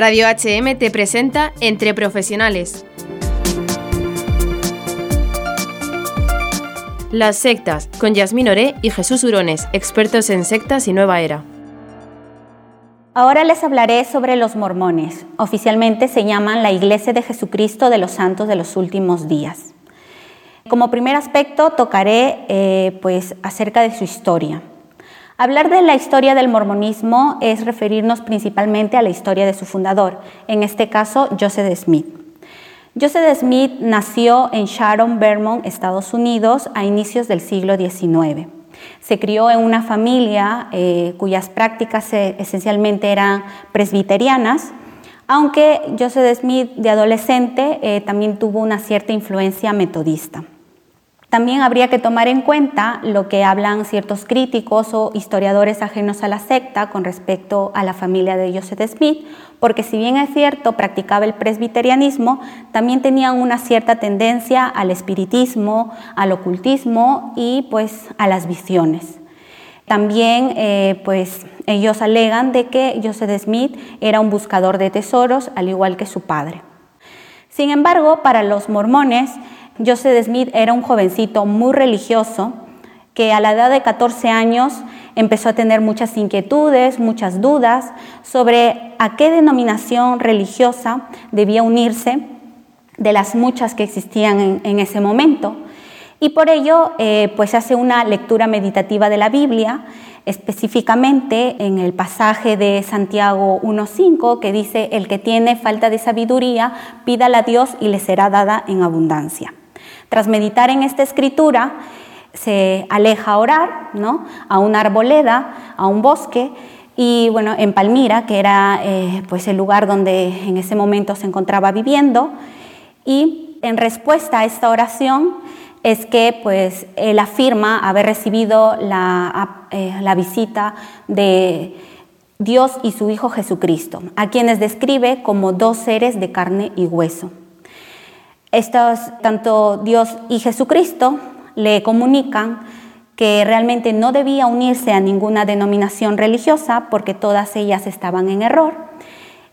Radio HM te presenta Entre Profesionales. Las sectas, con Yasmín Oré y Jesús Urones, expertos en sectas y nueva era. Ahora les hablaré sobre los mormones. Oficialmente se llaman la Iglesia de Jesucristo de los Santos de los Últimos Días. Como primer aspecto tocaré eh, pues, acerca de su historia. Hablar de la historia del mormonismo es referirnos principalmente a la historia de su fundador, en este caso Joseph Smith. Joseph Smith nació en Sharon, Vermont, Estados Unidos, a inicios del siglo XIX. Se crió en una familia eh, cuyas prácticas eh, esencialmente eran presbiterianas, aunque Joseph Smith de adolescente eh, también tuvo una cierta influencia metodista. También habría que tomar en cuenta lo que hablan ciertos críticos o historiadores ajenos a la secta con respecto a la familia de Joseph Smith, porque si bien es cierto practicaba el presbiterianismo, también tenían una cierta tendencia al espiritismo, al ocultismo y pues a las visiones. También eh, pues ellos alegan de que Joseph Smith era un buscador de tesoros al igual que su padre. Sin embargo, para los mormones, Joseph Smith era un jovencito muy religioso que a la edad de 14 años empezó a tener muchas inquietudes, muchas dudas sobre a qué denominación religiosa debía unirse de las muchas que existían en, ese momento. Y por ello, eh, pues hace una lectura meditativa de la Biblia, específicamente en el pasaje de Santiago 1.5, que dice, el que tiene falta de sabiduría, pídala a Dios y le será dada en abundancia. Tras meditar en esta escritura, se aleja a orar, ¿no? A una arboleda, a un bosque, y bueno, en Palmira, que era eh, pues el lugar donde en ese momento se encontraba viviendo, y en respuesta a esta oración es que pues él afirma haber recibido la, eh, la visita de Dios y su Hijo Jesucristo, a quienes describe como dos seres de carne y hueso. Estos, tanto Dios y Jesucristo le comunican que realmente no debía unirse a ninguna denominación religiosa porque todas ellas estaban en error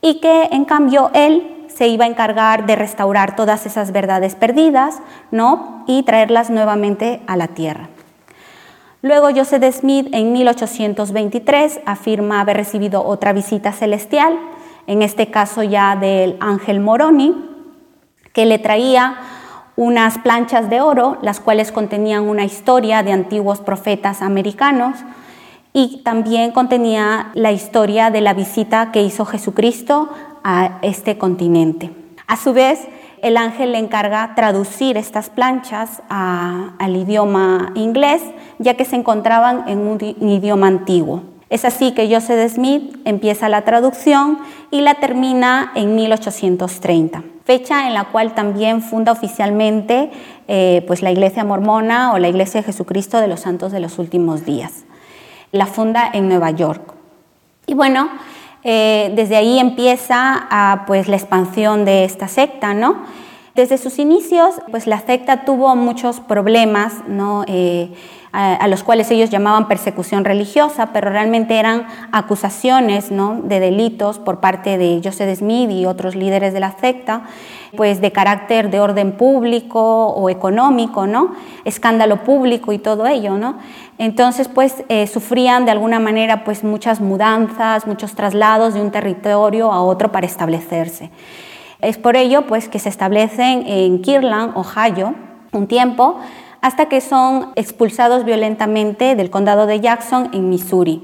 y que en cambio él se iba a encargar de restaurar todas esas verdades perdidas, ¿no? y traerlas nuevamente a la tierra. Luego Joseph Smith en 1823 afirma haber recibido otra visita celestial, en este caso ya del ángel Moroni, que le traía unas planchas de oro, las cuales contenían una historia de antiguos profetas americanos y también contenía la historia de la visita que hizo Jesucristo a este continente. A su vez, el ángel le encarga traducir estas planchas al idioma inglés, ya que se encontraban en un idioma antiguo. Es así que Joseph Smith empieza la traducción y la termina en 1830, fecha en la cual también funda oficialmente eh, pues la Iglesia Mormona o la Iglesia de Jesucristo de los Santos de los Últimos Días. La funda en Nueva York. Y bueno, eh, desde ahí empieza a, pues, la expansión de esta secta, ¿no? Desde sus inicios, pues la secta tuvo muchos problemas, ¿no? Eh, a, los cuales ellos llamaban persecución religiosa, pero realmente eran acusaciones ¿no? de delitos por parte de Joseph Smith y otros líderes de la secta, pues de carácter de orden público o económico, ¿no? escándalo público y todo ello. ¿no? Entonces, pues eh, sufrían de alguna manera pues, muchas mudanzas, muchos traslados de un territorio a otro para establecerse. Es por ello pues, que se establecen en Kirtland, Ohio, un tiempo, hasta que son expulsados violentamente del condado de Jackson en Missouri.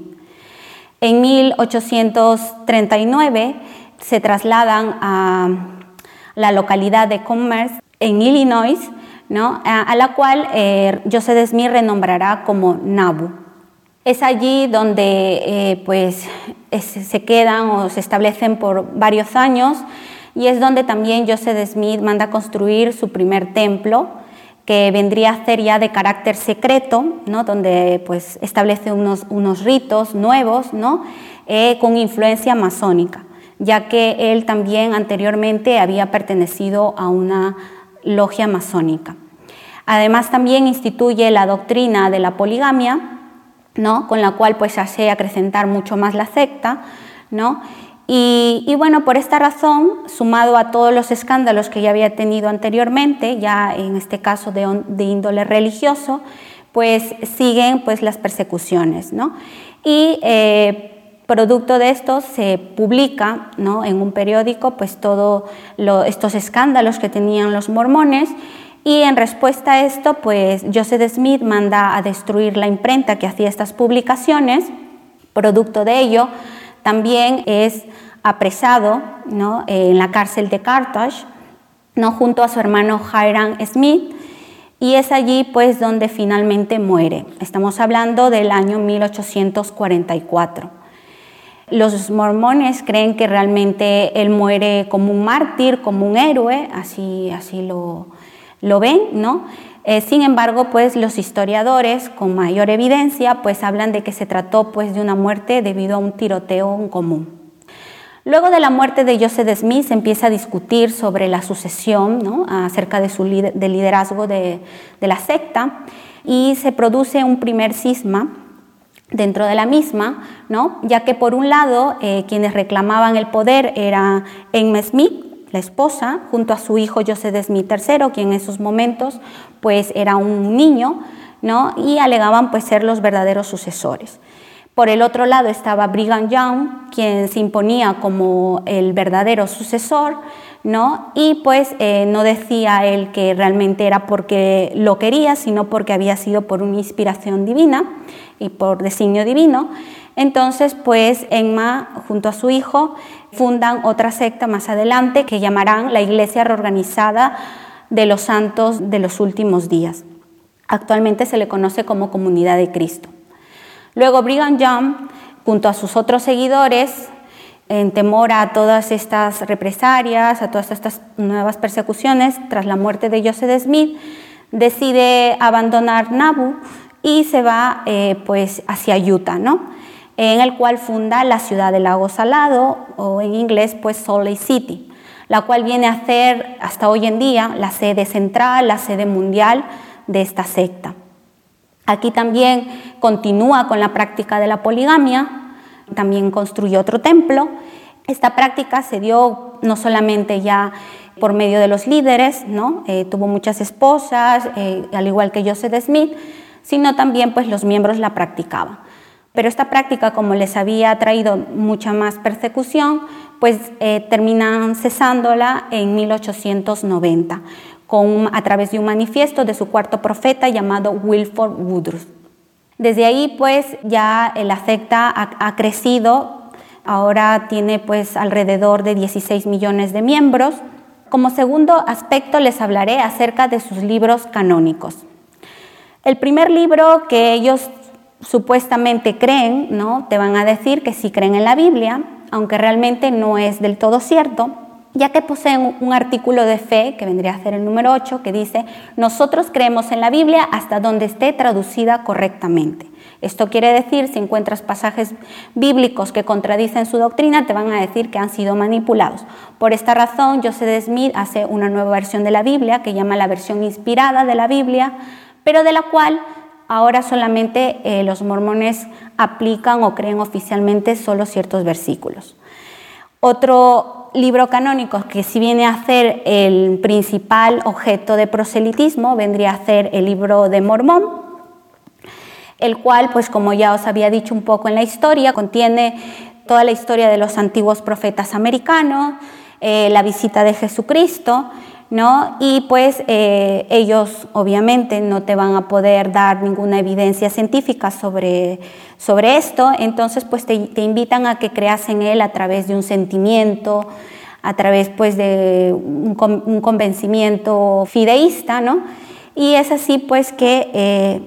En 1839 se trasladan a la localidad de Commerce en Illinois, a, la cual eh, Joseph Smith renombrará como Nabu. Es allí donde eh, pues, se quedan o se establecen por varios años y es donde también Joseph Smith manda construir su primer templo, que vendría a ser ya de carácter secreto, ¿no? donde pues, establece unos, unos ritos nuevos ¿no? Eh, con influencia masónica, ya que él también anteriormente había pertenecido a una logia masónica. Además también instituye la doctrina de la poligamia, ¿no? con la cual pues hace acrecentar mucho más la secta, ¿no? Y, bueno, por esta razón, sumado a todos los escándalos que ya había tenido anteriormente, ya en este caso de, índole religioso, pues siguen pues las persecuciones, ¿no? Y eh, producto de esto se publica ¿no? en un periódico pues todos estos escándalos que tenían los mormones y en respuesta a esto pues Joseph Smith manda a destruir la imprenta que hacía estas publicaciones producto de ello también es apresado ¿no? en la cárcel de Carthage, junto a su hermano Hiram Smith, y es allí pues donde finalmente muere. Estamos hablando del año 1844. Los mormones creen que realmente él muere como un mártir, como un héroe, así, así lo, lo ven, ¿no? Eh, sin embargo, pues los historiadores con mayor evidencia pues hablan de que se trató pues de una muerte debido a un tiroteo en común. Luego de la muerte de Joseph Smith se empieza a discutir sobre la sucesión, ¿no? acerca de su del liderazgo de, la secta y se produce un primer cisma dentro de la misma, ¿no? ya que por un lado eh, quienes reclamaban el poder era Emma Smith, la esposa, junto a su hijo Joseph Smith III, quien en esos momentos pues era un niño, ¿no? y alegaban pues ser los verdaderos sucesores. Por el otro lado estaba Brigham Young, quien se imponía como el verdadero sucesor, ¿no? Y pues eh, no decía él que realmente era porque lo quería, sino porque había sido por una inspiración divina y por designio divino. Entonces, pues Emma, junto a su hijo, fundan otra secta más adelante que llamarán la Iglesia Reorganizada de los Santos de los Últimos Días. Actualmente se le conoce como Comunidad de Cristo. Luego Brigham Young, junto a sus otros seguidores, en temor a todas estas represalias, a todas estas nuevas persecuciones, tras la muerte de Joseph Smith, decide abandonar Nauvoo y se va eh, pues hacia Utah, ¿no? en el cual funda la ciudad del lago Salado, o en inglés pues Salt Lake City, la cual viene a ser hasta hoy en día la sede central, la sede mundial de esta secta. Aquí también continúa con la práctica de la poligamia, también construyó otro templo. Esta práctica se dio no solamente ya por medio de los líderes, ¿no? Eh, tuvo muchas esposas, eh, al igual que Joseph Smith, sino también pues los miembros la practicaban. Pero esta práctica, como les había traído mucha más persecución, pues eh, terminan cesándola en 1890 con, a través de un manifiesto de su cuarto profeta llamado Wilford Woodruff. Desde ahí pues ya la secta ha, crecido, ahora tiene pues alrededor de 16 millones de miembros. Como segundo aspecto les hablaré acerca de sus libros canónicos. El primer libro que ellos supuestamente creen, ¿no? Te van a decir que sí creen en la Biblia, aunque realmente no es del todo cierto, ya que poseen un artículo de fe, que vendría a ser el número 8, que dice, nosotros creemos en la Biblia hasta donde esté traducida correctamente. Esto quiere decir, si encuentras pasajes bíblicos que contradicen su doctrina, te van a decir que han sido manipulados. Por esta razón, Joseph Smith hace una nueva versión de la Biblia, que llama la versión inspirada de la Biblia, pero de la cual Ahora solamente eh, los mormones aplican o creen oficialmente solo ciertos versículos. Otro libro canónico que si viene a ser el principal objeto de proselitismo vendría a ser el libro de Mormón, el cual, pues como ya os había dicho un poco en la historia, contiene toda la historia de los antiguos profetas americanos, eh, la visita de Jesucristo, ¿no? Y pues eh, ellos obviamente no te van a poder dar ninguna evidencia científica sobre, sobre esto, entonces pues te, invitan a que creas en él a través de un sentimiento, a través pues de un, convencimiento fideísta, ¿no? Y es así pues que eh,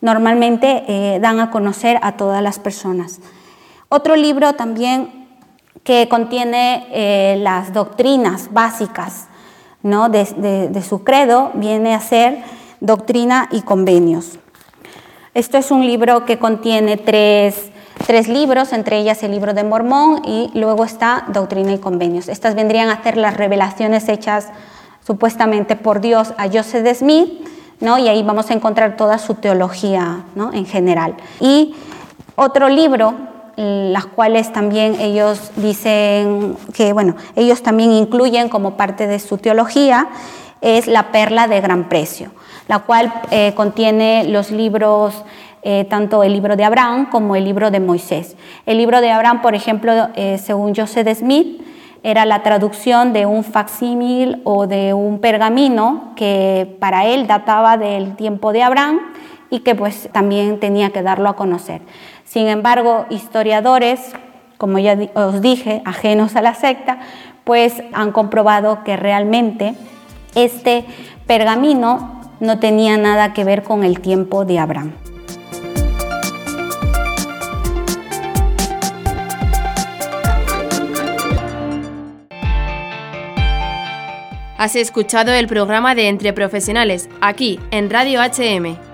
normalmente eh, dan a conocer a todas las personas. Otro libro también que contiene las doctrinas básicas ¿no? de, su credo viene a ser Doctrina y Convenios. Esto es un libro que contiene tres, tres, libros, entre ellas el libro de Mormón y luego está Doctrina y Convenios. Estas vendrían a ser las revelaciones hechas supuestamente por Dios a Joseph Smith, ¿no? y ahí vamos a encontrar toda su teología ¿no? en general. Y otro libro las cuales también ellos dicen que, bueno, ellos también incluyen como parte de su teología, es la perla de gran precio, la cual eh, contiene los libros, eh, tanto el libro de Abraham como el libro de Moisés. El libro de Abraham, por ejemplo, eh, según Joseph Smith, era la traducción de un facsímil o de un pergamino que para él databa del tiempo de Abraham y que pues también tenía que darlo a conocer. Sin embargo, historiadores, como ya os dije, ajenos a la secta, pues han comprobado que realmente este pergamino no tenía nada que ver con el tiempo de Abraham. Has escuchado el programa de Entre Profesionales, aquí en Radio HM.